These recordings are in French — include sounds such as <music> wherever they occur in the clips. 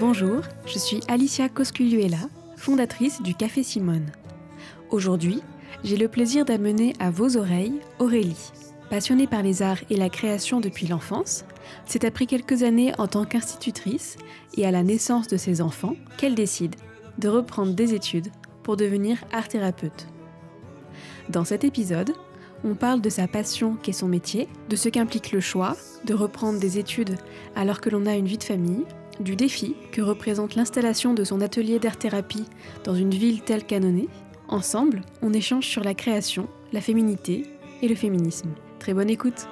Bonjour, je suis Alicia Cosculuela, fondatrice du Café Simone. Aujourd'hui, j'ai le plaisir d'amener à vos oreilles Aurélie. Passionnée par les arts et la création depuis l'enfance, c'est après quelques années en tant qu'institutrice et à la naissance de ses enfants qu'elle décide de reprendre des études pour devenir art thérapeute. Dans cet épisode, on parle de sa passion qu'est son métier, de ce qu'implique le choix de reprendre des études alors que l'on a une vie de famille, du défi que représente l'installation de son atelier d'art-thérapie dans une ville telle qu'Annonay. Ensemble, on échange sur la création, la féminité et le féminisme. Très bonne écoute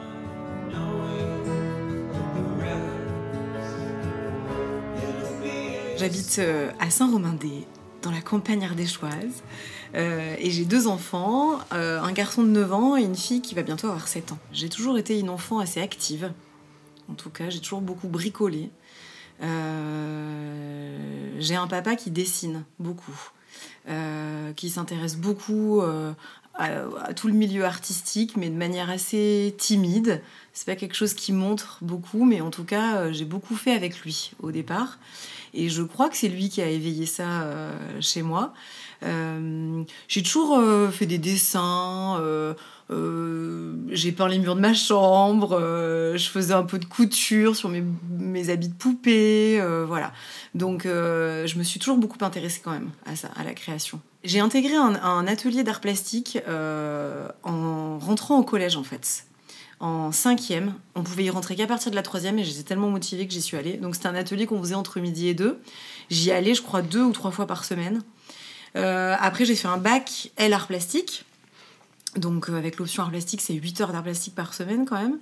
J'habite euh, à Saint-Romain-des, dans la campagne ardéchoise. Euh, et j'ai deux enfants, euh, un garçon de 9 ans et une fille qui va bientôt avoir 7 ans. J'ai toujours été une enfant assez active. En tout cas, j'ai toujours beaucoup bricolé. J'ai un papa qui dessine beaucoup, qui s'intéresse beaucoup à, tout le milieu artistique, mais de manière assez timide. C'est pas quelque chose qui montre beaucoup, mais en tout cas, j'ai beaucoup fait avec lui au départ. Et je crois que c'est lui qui a éveillé ça euh, chez moi. Euh, j'ai toujours euh, fait des dessins. j'ai peint les murs de ma chambre, je faisais un peu de couture sur mes, habits de poupée, voilà. Donc je me suis toujours beaucoup intéressée quand même à ça, à la création. J'ai intégré un, un atelier d'art plastique en rentrant au collège en fait en cinquième. On pouvait y rentrer qu'à partir de la troisième et j'étais tellement motivée que j'y suis allée. Donc c'était un atelier qu'on faisait entre midi et deux. J'y allais, je crois, deux ou trois fois par semaine. Euh, après, j'ai fait un bac L art plastique. Donc euh, avec l'option art plastique, c'est 8 heures d'art plastique par semaine quand même.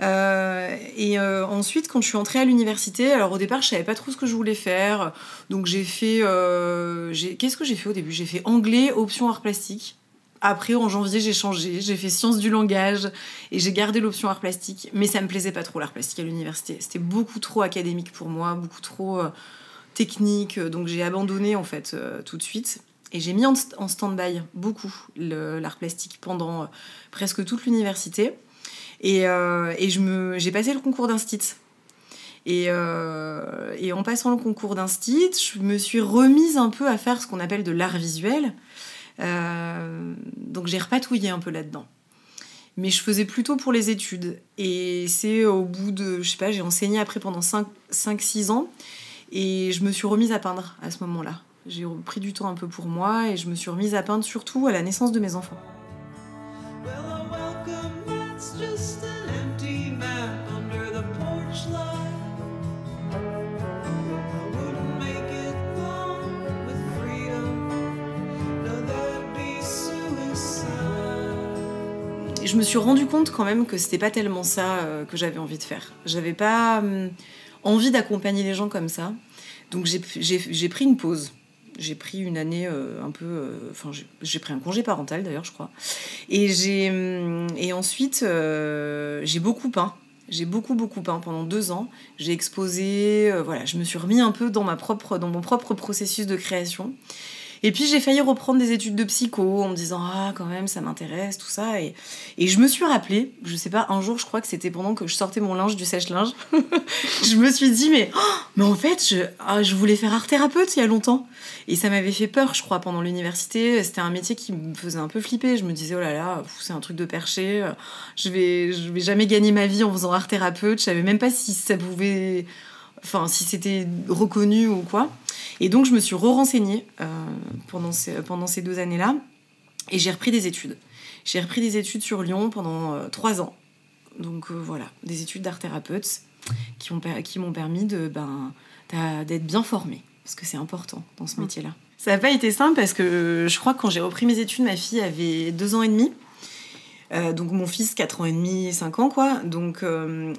Euh, et ensuite, quand je suis entrée à l'université, alors au départ, je savais pas trop ce que je voulais faire. Donc j'ai fait. Qu'est-ce que j'ai fait au début? J'ai fait anglais, option art plastique. Après, en janvier, j'ai changé. J'ai fait sciences du langage et j'ai gardé l'option art plastique. Mais ça me plaisait pas trop l'art plastique à l'université. C'était beaucoup trop académique pour moi, beaucoup trop technique. Donc j'ai abandonné en fait euh, tout de suite. Et j'ai mis en, stand-by beaucoup l'art plastique pendant euh, presque toute l'université. Et, j'ai passé le concours d'instit. Et, et, en passant le concours d'instit, je me suis remise un peu à faire ce qu'on appelle de l'art visuel. Euh, donc j'ai repatouillé un peu là-dedans. Mais je faisais plutôt pour les études. Et c'est au bout de, je sais pas, j'ai enseigné après pendant 5-6 ans. Et je me suis remise à peindre à ce moment-là. J'ai pris du temps un peu pour moi et je me suis remise à peindre surtout à la naissance de mes enfants. je me suis rendu compte quand même que c'était pas tellement ça euh, que j'avais envie de faire. J'avais pas hum, envie d'accompagner les gens comme ça. Donc j'ai pris une pause. J'ai pris une année euh, un peu. Euh, enfin, j'ai pris un congé parental d'ailleurs, je crois. Et, hum, et ensuite, j'ai beaucoup peint. J'ai beaucoup beaucoup peint pendant deux ans. J'ai exposé, voilà, je me suis remis un peu dans ma propre, dans mon propre processus de création. Et puis j'ai failli reprendre des études de psycho en me disant ah quand même ça m'intéresse tout ça et, et je me suis rappelé, je sais pas un jour je crois que c'était pendant que je sortais mon linge du sèche-linge, <laughs> je me suis dit mais oh, mais en fait je, ah, je voulais faire art thérapeute il y a longtemps et ça m'avait fait peur je crois pendant l'université. C'était un métier qui me faisait un peu flipper. Je me disais oh là là c'est un truc de perché. Je vais je vais jamais gagner ma vie en faisant art thérapeute. Je savais même pas si ça pouvait enfin si c'était reconnu ou quoi et donc, je me suis re-renseignée euh, pendant, ces, pendant ces deux années-là et j'ai repris des études. J'ai repris des études sur Lyon pendant euh, trois ans. Donc, euh, voilà, des études d'art thérapeute qui m'ont qui permis de, ben, d'être bien formée, parce que c'est important dans ce mmh. métier-là. Ça n'a pas été simple parce que je crois que quand j'ai repris mes études, ma fille avait deux ans et demi. donc mon fils, 4 ans et demi, 5 ans, quoi. Donc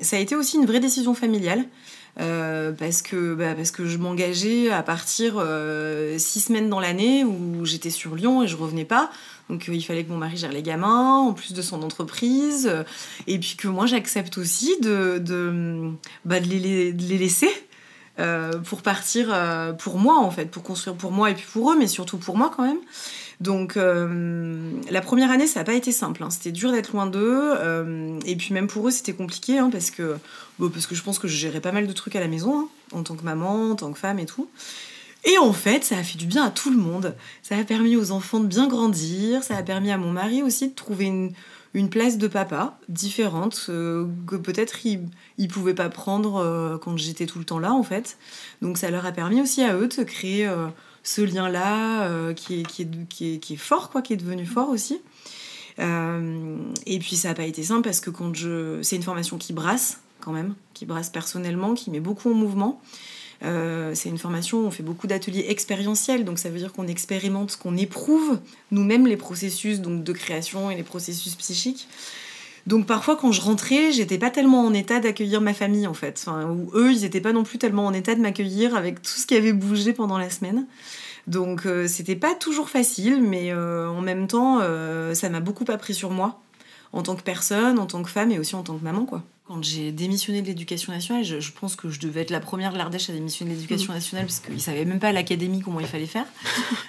ça a été aussi une vraie décision familiale. Euh, parce, que, bah, parce que je m'engageais à partir euh, six semaines dans l'année où j'étais sur Lyon et je revenais pas. Donc euh, il fallait que mon mari gère les gamins, en plus de son entreprise, et puis que moi j'accepte aussi de, de, bah, de, les, de les, laisser. pour partir pour moi en fait, pour construire pour moi et puis pour eux, mais surtout pour moi quand même. Donc la première année, ça n'a pas été simple. Hein. C'était dur d'être loin d'eux. et puis même pour eux, c'était compliqué hein, parce, que, parce que je pense que je gérais pas mal de trucs à la maison, hein, en tant que maman, en tant que femme et tout. Et en fait, ça a fait du bien à tout le monde. Ça a permis aux enfants de bien grandir, ça a permis à mon mari aussi de trouver une, place de papa différente euh, que peut-être ils ne pouvaient pas prendre euh, quand j'étais tout le temps là en fait. Donc ça leur a permis aussi à eux de créer euh, ce lien-là qui, est, qui, est, qui, est, qui, est, fort, quoi, qui est devenu fort aussi. et puis ça n'a pas été simple parce que quand je... c'est une formation qui brasse quand même, qui brasse personnellement, qui met beaucoup en mouvement. Euh, c'est une formation où on fait beaucoup d'ateliers expérientiels, donc ça veut dire qu'on expérimente, qu'on éprouve nous-mêmes les processus donc, de création et les processus psychiques. Donc parfois quand je rentrais, j'étais pas tellement en état d'accueillir ma famille en fait, enfin, ou eux ils étaient pas non plus tellement en état de m'accueillir avec tout ce qui avait bougé pendant la semaine. Donc euh, c'était pas toujours facile, mais euh, en même temps ça m'a beaucoup appris sur moi en tant que personne, en tant que femme et aussi en tant que maman quoi. Quand j'ai démissionné de l'éducation nationale, je, pense que je devais être la première de l'Ardèche à démissionner de l'éducation mm. nationale parce qu'ils ne savaient même pas à l'académie comment il fallait faire. <laughs>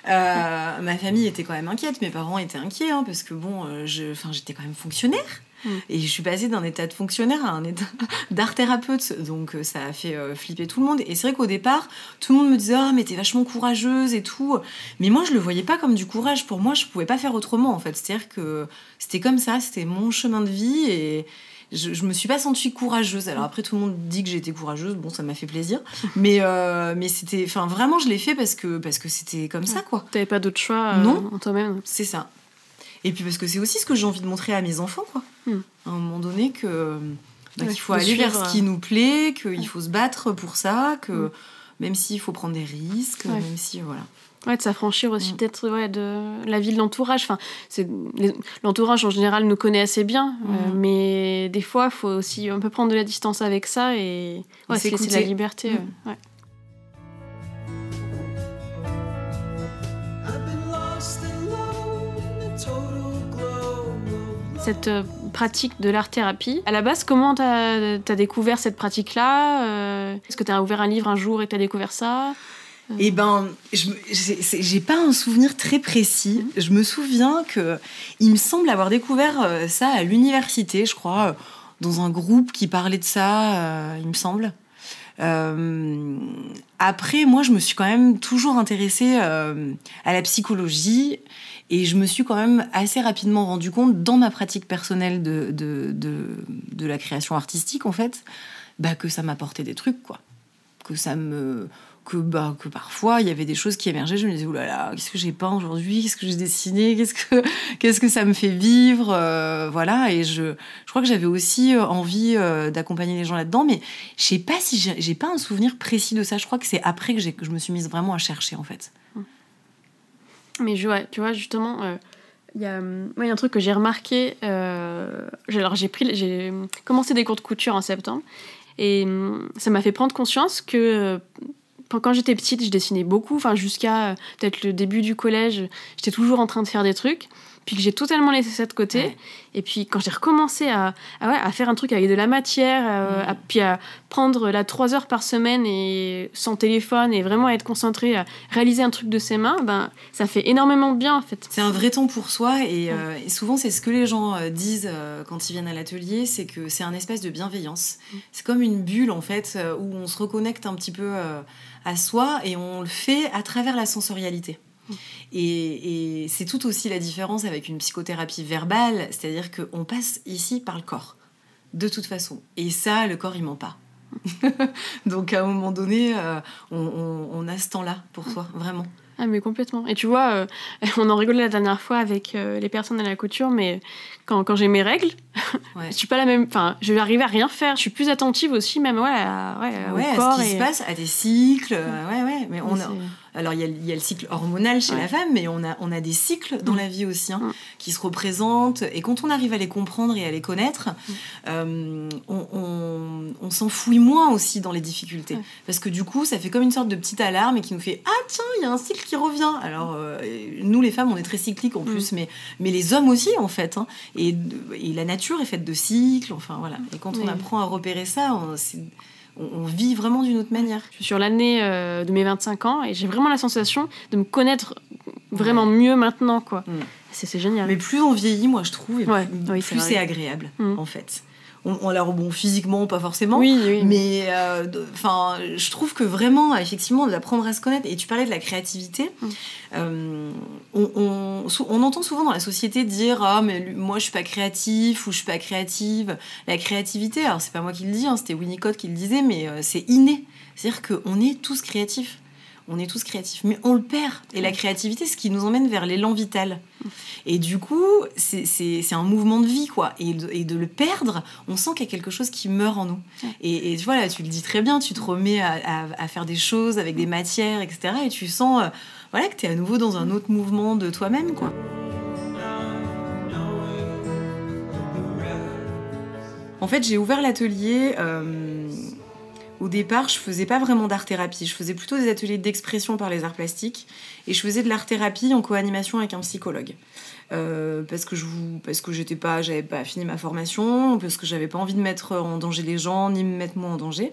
Euh, ma famille était quand même inquiète, mes parents étaient inquiets hein, parce que bon, euh, j'étais quand même fonctionnaire. Mm. Et je suis passée d'un état de fonctionnaire à un état <laughs> d'art thérapeute, donc euh, ça a fait flipper tout le monde. Et c'est vrai qu'au départ, tout le monde me disait Ah, mais t'es vachement courageuse et tout. Mais moi, je le voyais pas comme du courage. Pour moi, je pouvais pas faire autrement en fait. C'est-à-dire que c'était comme ça, c'était mon chemin de vie et je, je me suis pas sentie courageuse. Alors après, tout le monde dit que j'étais courageuse. Bon, ça m'a fait plaisir. <laughs> Mais, euh, mais c'était. Enfin, vraiment, je l'ai fait parce que parce que c'était comme ça, quoi. T'avais pas d'autre choix euh, non, en toi-même C'est ça. Et puis parce que c'est aussi ce que j'ai envie de montrer à mes enfants, quoi. Hmm. À un moment donné, que. Bah, qu'il faut aller vers ce qui euh, nous plaît, qu'il faut se battre pour ça, que hmm. même s'il faut prendre des risques, même si. Voilà. Ouais, de s'affranchir aussi mm. peut-être ouais, de la vie de l'entourage. Enfin, l'entourage en général nous connaît assez bien, euh, mais des fois, il faut aussi un peu prendre de la distance avec ça et ouais, laisser la liberté. Ouais. Cette euh, pratique de l'art-thérapie, à la base, comment tu as, découvert cette pratique-là euh, Est-ce que tu as ouvert un livre un jour et tu as découvert ça? Eh ben, j'ai pas un souvenir très précis. Mhm. Je me souviens que il me semble avoir découvert euh, ça à l'université, je crois, euh, dans un groupe qui parlait de ça, euh, il me semble. après, moi, je me suis quand même toujours intéressée à la psychologie et je me suis quand même assez rapidement rendu compte dans ma pratique personnelle de, de, de, la création artistique, en fait, bah, que ça m'apportait des trucs, quoi. Que ça me que, bah, que parfois il y avait des choses qui émergeaient. Je me disais, oulala, là là, qu'est-ce que j'ai peint aujourd'hui? Qu'est-ce que j'ai dessiné? Qu'est-ce que, que ça me fait vivre? Euh, Voilà, et je, je crois que j'avais aussi euh, envie euh, d'accompagner les gens là-dedans, mais je sais pas si j'ai, pas un souvenir précis de ça. Je crois que c'est après que, que je me suis mise vraiment à chercher en fait. Mais je, tu vois, justement. Il y, a, y, a un truc que j'ai remarqué. alors j'ai pris, j'ai commencé des cours de couture en septembre et ça m'a fait prendre conscience que quand j'étais petite, je dessinais beaucoup, enfin jusqu'à euh, peut-être le début du collège, j'étais toujours en train de faire des trucs puis que j'ai totalement laissé ça de côté. Et puis quand j'ai recommencé à, à, faire un truc avec de la matière, euh, à, puis à prendre la trois heures par semaine et sans téléphone et vraiment être concentré à réaliser un truc de ses mains, ben ça fait énormément de bien en fait. C'est un vrai temps pour soi et, euh, souvent c'est ce que les gens euh, disent quand ils viennent à l'atelier, c'est que c'est un espace de bienveillance. Mm. C'est comme une bulle en fait où on se reconnecte un petit peu à soi et on le fait à travers la sensorialité. Et, c'est tout aussi la différence avec une psychothérapie verbale, c'est-à-dire qu'on passe ici par le corps, de toute façon. Et ça, le corps, il ment pas. <laughs> Donc à un moment donné, euh, on, a ce temps-là pour soi, vraiment. Ah mais complètement. Et tu vois, euh, <laughs> on en rigolait la dernière fois avec euh, les personnes à la couture, mais quand, quand j'ai mes règles, <laughs> je suis pas la même. Enfin, je vais arriver à rien faire. Je suis plus attentive aussi, même ouais, ouais, au corps à ce qui se passe, à des cycles. Ouais, ouais. Mais on alors, il y, a, le cycle hormonal chez la femme, mais on a, on a des cycles dans mm. la vie aussi hein, mm. qui se représentent. Et quand on arrive à les comprendre et à les connaître, mm. euh, on, s'enfouit moins aussi dans les difficultés. Parce que du coup, ça fait comme une sorte de petite alarme et qui nous fait Ah, tiens, il y a un cycle qui revient. Alors, euh, nous, les femmes, on est très cycliques en plus, mais, mais les hommes aussi, en fait. Hein. Et, et, la nature est faite de cycles. Enfin, voilà. Et quand on apprend à repérer ça, c'est on, vit vraiment d'une autre manière. Je suis sur l'année euh, de mes 25 ans et j'ai vraiment la sensation de me connaître vraiment mieux maintenant, quoi. Mm. C'est génial. Mais plus on vieillit, moi je trouve, et Ouais, plus, oui, c'est agréable, Mm. en fait. On, on, alors bon, physiquement, pas forcément. oui, oui. Mais euh, de- je trouve que vraiment, effectivement, d'apprendre à se connaître. Et tu parlais de la créativité. Mm. euh, on, on, sou- on entend souvent dans la société dire ah mais lui- moi je suis pas créatif ou je suis pas créative. La créativité, alors c'est pas moi qui le dis, hein, c'était Winnicott qui le disait, mais euh, c'est inné. C'est-à-dire qu'on est tous créatifs. On est tous créatifs, mais on le perd. Et la créativité, c'est ce qui nous emmène vers l'élan vital. Et du coup, c'est- un mouvement de vie, quoi. Et de, et de le perdre, on sent qu'il y a quelque chose qui meurt en nous. Et, et tu vois, là, tu le dis très bien, tu te remets à, à- à faire des choses avec des matières, etc. Et tu sens euh, voilà, que tu es à nouveau dans un autre mouvement de toi-même, quoi. En fait, j'ai ouvert l'atelier. euh, au départ, je faisais pas vraiment d'art-thérapie. Je faisais plutôt des ateliers d'expression par les arts plastiques. Et je faisais de l'art-thérapie en co-animation avec un psychologue. Euh, parce que je vous, parce que j'étais pas, j'avais pas fini ma formation, parce que j'avais pas envie de mettre en danger les gens, ni me mettre moi en danger.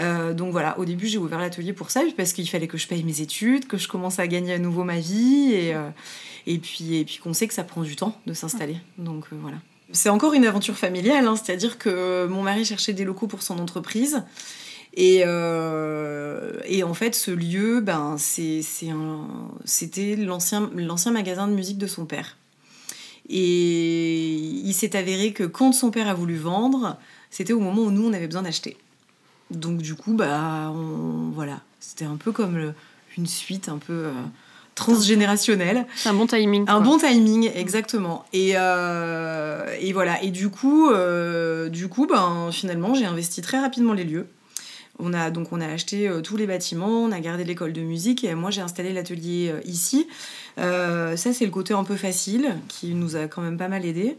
Euh, donc voilà, au début j'ai ouvert l'atelier pour ça, parce qu'il fallait que je paye mes études, que je commence à gagner à nouveau ma vie, et, euh, et puis, et puis qu'on sait que ça prend du temps de s'installer. Donc voilà. C'est encore une aventure familiale, hein, c'est-à-dire que mon mari cherchait des locaux pour son entreprise. Et, euh, et en fait, ce lieu, ben, c'était l'ancien, l'ancien magasin de musique de son père. Et il s'est avéré que quand son père a voulu vendre, c'était au moment où nous, on avait besoin d'acheter. Donc du coup, bah, on, voilà, c'était un peu comme le- une suite un peu euh, transgénérationnelle. C'est un bon timing. Un quoi. bon timing, exactement. Et, euh, et voilà. Et du coup, euh, du coup, ben finalement, j'ai investi très rapidement les lieux. On a donc on a acheté euh, tous les bâtiments, on a gardé l'école de musique et moi j'ai installé l'atelier euh, ici. Euh, ça c'est le côté un peu facile qui nous a quand même pas mal aidé.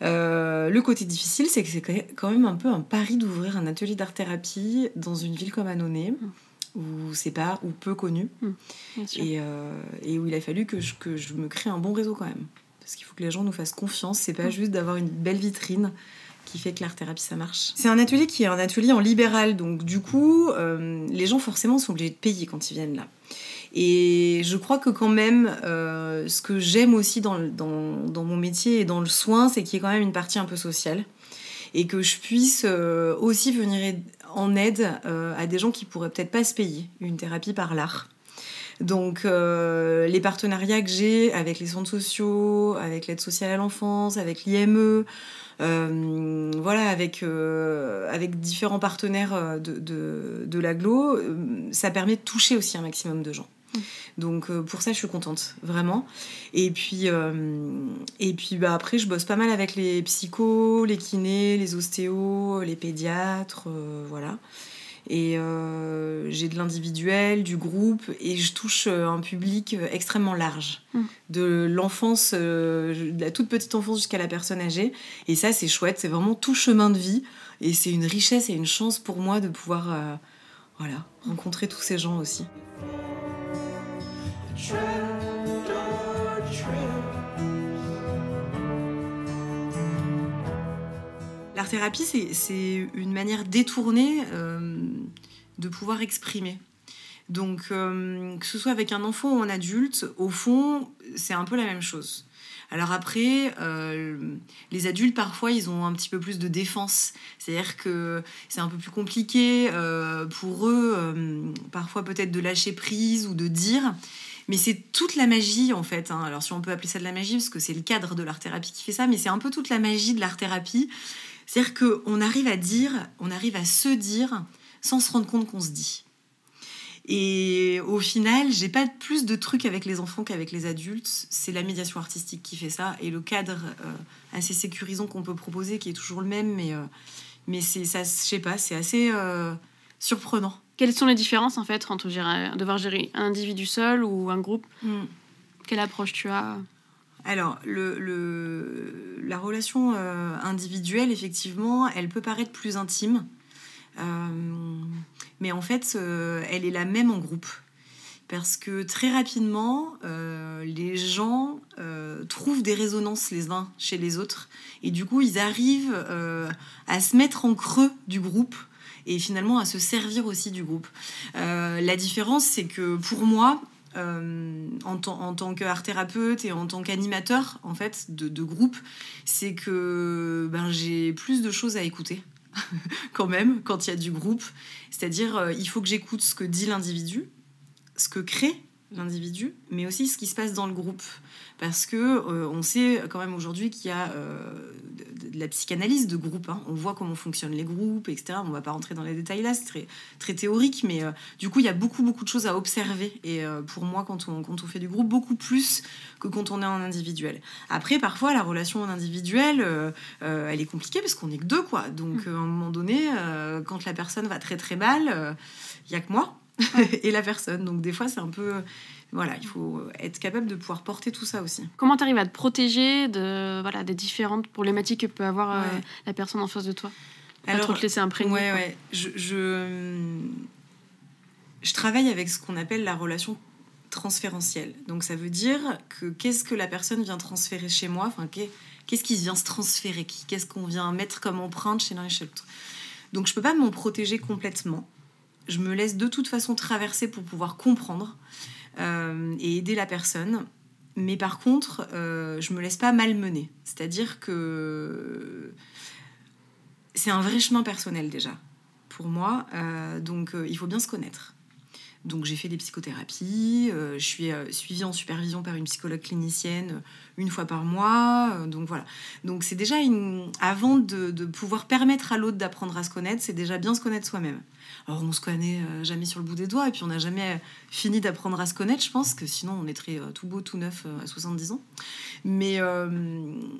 Le côté difficile, c'est que c'est quand même un peu un pari d'ouvrir un atelier d'art-thérapie dans une ville comme Annonay, où c'est pas ou peu connu sûr. et, et où il a fallu que je, que je me crée un bon réseau quand même. Parce qu'il faut que les gens nous fassent confiance, c'est pas juste d'avoir une belle vitrine qui fait que l'art-thérapie ça marche. C'est un atelier qui est un atelier en libéral, donc du coup, euh, les gens forcément sont obligés de payer quand ils viennent là. Et je crois que quand même, euh, ce que j'aime aussi dans, mon métier et dans le soin, c'est qu'il y ait quand même une partie un peu sociale. Et que je puisse euh, aussi venir en aide à des gens qui pourraient peut-être pas se payer une thérapie par l'art. Donc les partenariats que j'ai avec les centres sociaux, avec l'aide sociale à l'enfance, avec l'IME, voilà, avec, euh, avec différents partenaires euh, de, de, de l'aglo, euh, ça permet de toucher aussi un maximum de gens. Donc euh, pour ça, je suis contente, vraiment. Et puis, euh, et puis bah, après, je bosse pas mal avec les psychos, les kinés, les ostéos, les pédiatres, euh, voilà. Et euh, j'ai de l'individuel, du groupe, et je touche euh, un public euh, extrêmement large. Mm. De l'enfance, euh, de la toute petite enfance jusqu'à la personne âgée. Et ça, c'est chouette, c'est vraiment tout chemin de vie. Et c'est une richesse et une chance pour moi de pouvoir euh, voilà, rencontrer tous ces gens aussi. L'art-thérapie, c'est- c'est une manière détournée euh, de pouvoir exprimer. Donc, euh, que ce soit avec un enfant ou un adulte, au fond, c'est un peu la même chose. Alors après, euh, les adultes, parfois, ils ont un petit peu plus de défense. C'est-à-dire que c'est un peu plus compliqué euh, pour eux, parfois peut-être de lâcher prise ou de dire. Mais c'est toute la magie, en fait. hein. Alors si on peut appeler ça de la magie, parce que c'est le cadre de l'art-thérapie qui fait ça, mais c'est un peu toute la magie de l'art-thérapie. C'est-à-dire qu'on arrive à dire, on arrive à se dire sans se rendre compte qu'on se dit. Et au final, j'ai pas plus de trucs avec les enfants qu'avec les adultes. C'est la médiation artistique qui fait ça et le cadre euh, assez sécurisant qu'on peut proposer, qui est toujours le même, mais, euh, mais c'est ça, je sais pas, c'est assez euh, surprenant. Quelles sont les différences en fait entre gérer- devoir gérer un individu seul ou un groupe Quelle approche tu as Alors, le, le- la relation euh, individuelle, effectivement, elle peut paraître plus intime. Euh, mais en fait, euh, elle est la même en groupe. Parce que très rapidement, euh, les gens trouvent des résonances les uns chez les autres. Et du coup, ils arrivent à se mettre en creux du groupe et finalement à se servir aussi du groupe. La différence, c'est que pour moi, en, en, tant qu'art thérapeute et en tant qu'animateur en fait de, de groupe, c'est que ben, j'ai plus de choses à écouter <laughs> quand même quand il y a du groupe. C'est-à-dire, il faut que j'écoute ce que dit l'individu, ce que crée l'individu, mais aussi ce qui se passe dans le groupe. Parce que euh, on sait quand même aujourd'hui qu'il y a euh, de, la psychanalyse de groupe. Hein. On voit comment fonctionnent les groupes, etc. On va pas rentrer dans les détails là, c'est très, très théorique, mais euh, du coup, il y a beaucoup, beaucoup de choses à observer. Et pour moi, quand on, quand on fait du groupe, beaucoup plus que quand on est en individuel. Après, parfois, la relation en individuel, elle est compliquée parce qu'on est que deux, quoi. Donc, mm. à un moment donné, quand la personne va très, très mal, il y a que moi. <laughs> et la personne. Donc des fois, c'est un peu... Voilà, il faut être capable de pouvoir porter tout ça aussi. Comment tu arrives à te protéger de, voilà, des différentes problématiques que peut avoir euh, la personne en face de toi? Pas trop te laisser imprégner. Ouais, ouais. Je, je, je travaille avec ce qu'on appelle la relation transférentielle. Donc ça veut dire que qu'est-ce que la personne vient transférer chez moi? Enfin, Qu'est-ce qui vient se transférer? Qu'est-ce qu'on vient mettre comme empreinte chez l'un et chez l'autre? Donc je peux pas m'en protéger complètement je me laisse de toute façon traverser pour pouvoir comprendre euh, et aider la personne. Mais par contre, euh, je me laisse pas malmener. C'est-à-dire que c'est un vrai chemin personnel déjà pour moi. Euh, donc il faut bien se connaître. Donc j'ai fait des psychothérapies, je suis suivie en supervision par une psychologue clinicienne une fois par mois. donc voilà. Donc c'est déjà une... Avant de, pouvoir permettre à l'autre d'apprendre à se connaître, c'est déjà bien se connaître soi-même. Alors on se connaît euh, jamais sur le bout des doigts et puis on n'a jamais fini d'apprendre à se connaître, je pense, que sinon on est euh, tout beau, tout neuf euh, à 70 ans. Mais,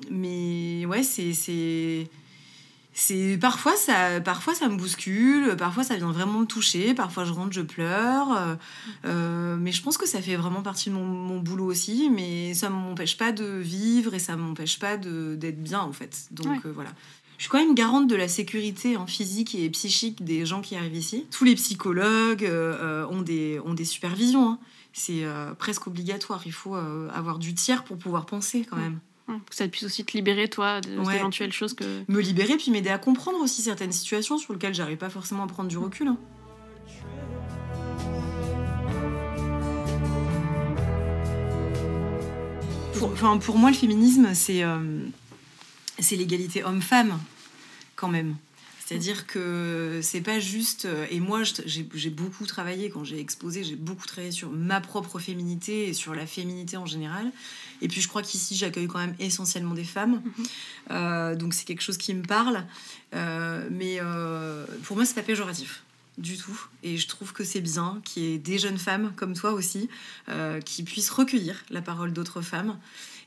mais ouais, c'est c'est parfois ça parfois ça me bouscule parfois ça vient vraiment me toucher parfois je rentre je pleure mais je pense que ça fait vraiment partie de mon, boulot aussi mais ça m'empêche pas de vivre et ça m'empêche pas d'être bien en fait donc voilà je suis quand même garante de la sécurité en physique et psychique des gens qui arrivent ici. Tous les psychologues euh, euh, ont, des, ont des supervisions. Hein. C'est euh, presque obligatoire. Il faut avoir du tiers pour pouvoir penser quand même. Que ça puisse aussi te libérer, toi, d'éventuelles choses que... Me libérer, puis m'aider à comprendre aussi certaines situations sur lesquelles j'arrive pas forcément à prendre du recul. Hein. Pour, pour moi, le féminisme, c'est c'est l'égalité homme-femme, quand même. C'est-à-dire que c'est pas juste. Euh, et moi, j'ai beaucoup travaillé quand j'ai exposé, j'ai beaucoup travaillé sur ma propre féminité et sur la féminité en général. Et puis je crois qu'ici, j'accueille quand même essentiellement des femmes. <laughs> Euh, donc c'est quelque chose qui me parle. Euh, mais pour moi, c'est pas péjoratif du tout. Et je trouve que c'est bien qu'il y ait des jeunes femmes comme toi aussi qui puissent recueillir la parole d'autres femmes.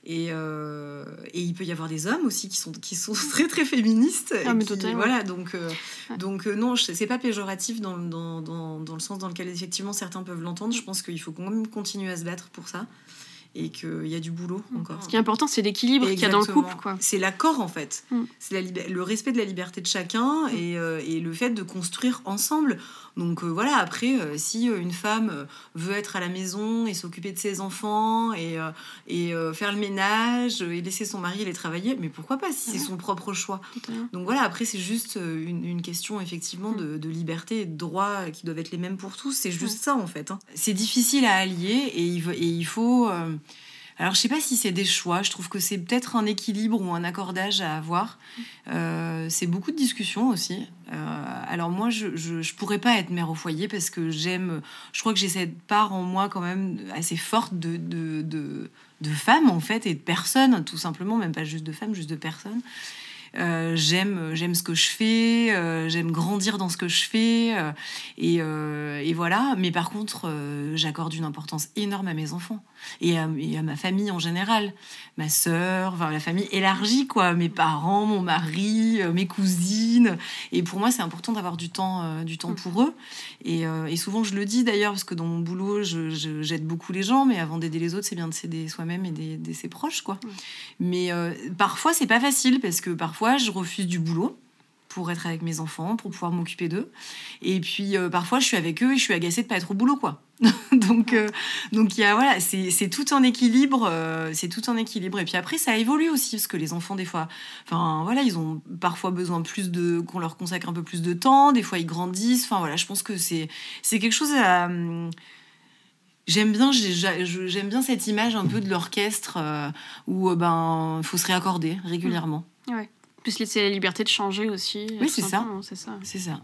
Euh, et, il peut y avoir des hommes aussi qui sont, qui sont <laughs> très très féministes. Ah, voilà, donc, euh, donc euh, non, c'est pas péjoratif dans, dans, dans, dans, le sens dans lequel effectivement certains peuvent l'entendre. Je pense qu'il faut quand même continuer à se battre pour ça et qu'il y a du boulot mm. encore. Ce qui est important, c'est l'équilibre qu'il y a dans le couple. C'est l'accord en fait. Mm. C'est le respect de la liberté de chacun mm. et, et, le fait de construire ensemble. Donc euh, voilà, après, euh, si euh, une femme veut être à la maison et s'occuper de ses enfants et, et faire le ménage et laisser son mari aller travailler, mais pourquoi pas si c'est son propre choix Donc voilà, après, c'est juste une, une, question effectivement de, de, liberté et de droits qui doivent être les mêmes pour tous. C'est juste ça en fait. Hein. C'est difficile à allier et il, et il faut... Alors, je sais pas si c'est des choix. Je trouve que c'est peut-être un équilibre ou un accordage à avoir. Euh, c'est beaucoup de discussions aussi. Euh, alors moi, je, je, pourrais pas être mère au foyer parce que j'aime. Je crois que j'ai cette part en moi quand même assez forte de, de, de, de femmes en fait et de personnes, tout simplement, même pas juste de femmes, juste de personnes. Euh, j'aime j'aime ce que je fais, euh, j'aime grandir dans ce que je fais euh, et, et, voilà. Mais par contre, j'accorde une importance énorme à mes enfants et à, ma famille en général, ma sœur, enfin la famille élargie quoi, mes parents, mon mari, mes cousines. Et pour moi, c'est important d'avoir du temps du temps pour eux. Et, et souvent, je le dis d'ailleurs parce que dans mon boulot, je, j'aide beaucoup les gens, mais avant d'aider les autres, c'est bien de s'aider soi-même et d'aider ses proches quoi. Mais parfois, c'est pas facile parce que parfois parfois, je refuse du boulot pour être avec mes enfants, pour pouvoir m'occuper d'eux. Et puis euh, parfois, je suis avec eux et je suis agacée de pas être au boulot, quoi. <laughs> donc, euh, donc il y a voilà, c'est tout en équilibre, euh, c'est tout en équilibre. Et puis après, ça évolue aussi parce que les enfants, des fois, enfin voilà, ils ont parfois besoin plus de qu'on leur consacre un peu plus de temps. Des fois, ils grandissent. Enfin voilà, je pense que c'est quelque chose à J'aime bien, j'aime bien cette image un peu de l'orchestre euh, où ben faut se réaccorder régulièrement. Mmh. Laisser la liberté de changer aussi. Oui, c'est ça. C'est ça. C'est ça.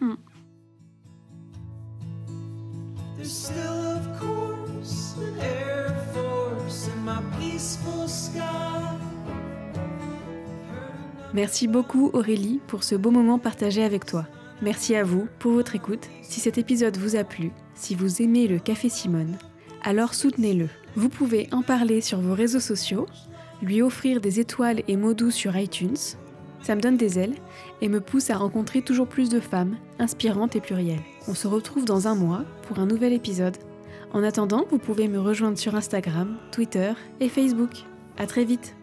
Merci beaucoup Aurélie pour ce beau moment partagé avec toi. Merci à vous pour votre écoute. Si cet épisode vous a plu, si vous aimez le Café Simone, alors soutenez-le. Vous pouvez en parler sur vos réseaux sociaux, lui offrir des étoiles et mots doux sur iTunes. Ça me donne des ailes et me pousse à rencontrer toujours plus de femmes inspirantes et plurielles. On se retrouve dans un mois pour un nouvel épisode. En attendant, vous pouvez me rejoindre sur Instagram, Twitter et Facebook. À très vite